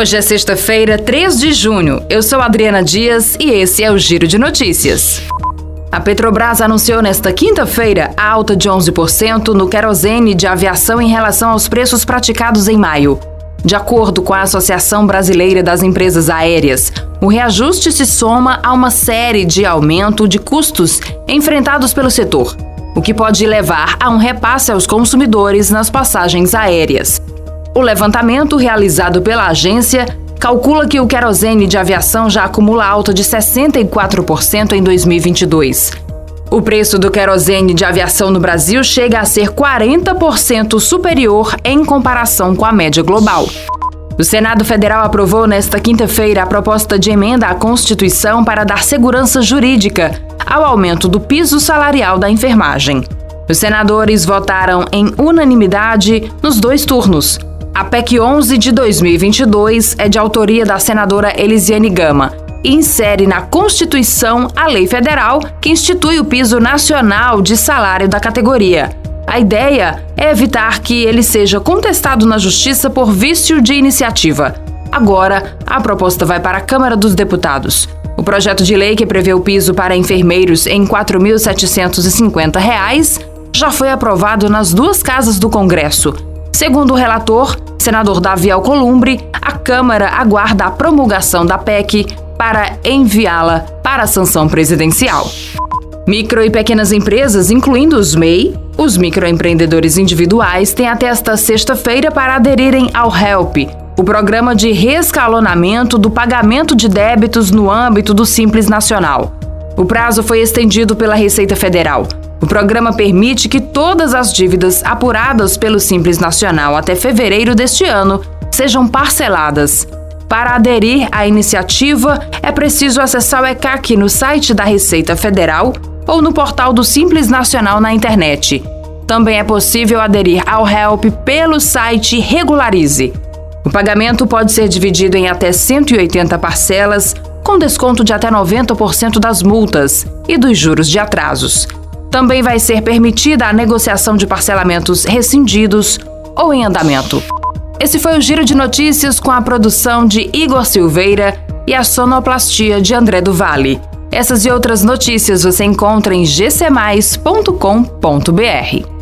Hoje é sexta-feira, 3 de junho. Eu sou Adriana Dias e esse é o Giro de Notícias. A Petrobras anunciou nesta quinta-feira a alta de 11% no querosene de aviação em relação aos preços praticados em maio. De acordo com a Associação Brasileira das Empresas Aéreas, o reajuste se soma a uma série de aumento de custos enfrentados pelo setor, o que pode levar a um repasse aos consumidores nas passagens aéreas. O levantamento realizado pela agência calcula que o querosene de aviação já acumula alta de 64% em 2022. O preço do querosene de aviação no Brasil chega a ser 40% superior em comparação com a média global. O Senado Federal aprovou nesta quinta-feira a proposta de emenda à Constituição para dar segurança jurídica ao aumento do piso salarial da enfermagem. Os senadores votaram em unanimidade nos dois turnos, a PEC 11 de 2022 é de autoria da senadora Elisiane Gama e insere na Constituição a lei federal que institui o piso nacional de salário da categoria. A ideia é evitar que ele seja contestado na Justiça por vício de iniciativa. Agora, a proposta vai para a Câmara dos Deputados. O projeto de lei que prevê o piso para enfermeiros em R$ 4.750 já foi aprovado nas duas casas do Congresso. Segundo o relator, senador Davi Alcolumbre, a Câmara aguarda a promulgação da PEC para enviá-la para a sanção presidencial. Micro e pequenas empresas, incluindo os MEI, os microempreendedores individuais, têm até esta sexta-feira para aderirem ao HELP, o programa de reescalonamento do pagamento de débitos no âmbito do Simples Nacional. O prazo foi estendido pela Receita Federal. O programa permite que todas as dívidas apuradas pelo Simples Nacional até fevereiro deste ano sejam parceladas. Para aderir à iniciativa, é preciso acessar o ECAC no site da Receita Federal ou no portal do Simples Nacional na internet. Também é possível aderir ao HELP pelo site Regularize. O pagamento pode ser dividido em até 180 parcelas, com desconto de até 90% das multas e dos juros de atrasos. Também vai ser permitida a negociação de parcelamentos rescindidos ou em andamento. Esse foi o Giro de Notícias com a produção de Igor Silveira e a sonoplastia de André do Vale. Essas e outras notícias você encontra em gcmais.com.br.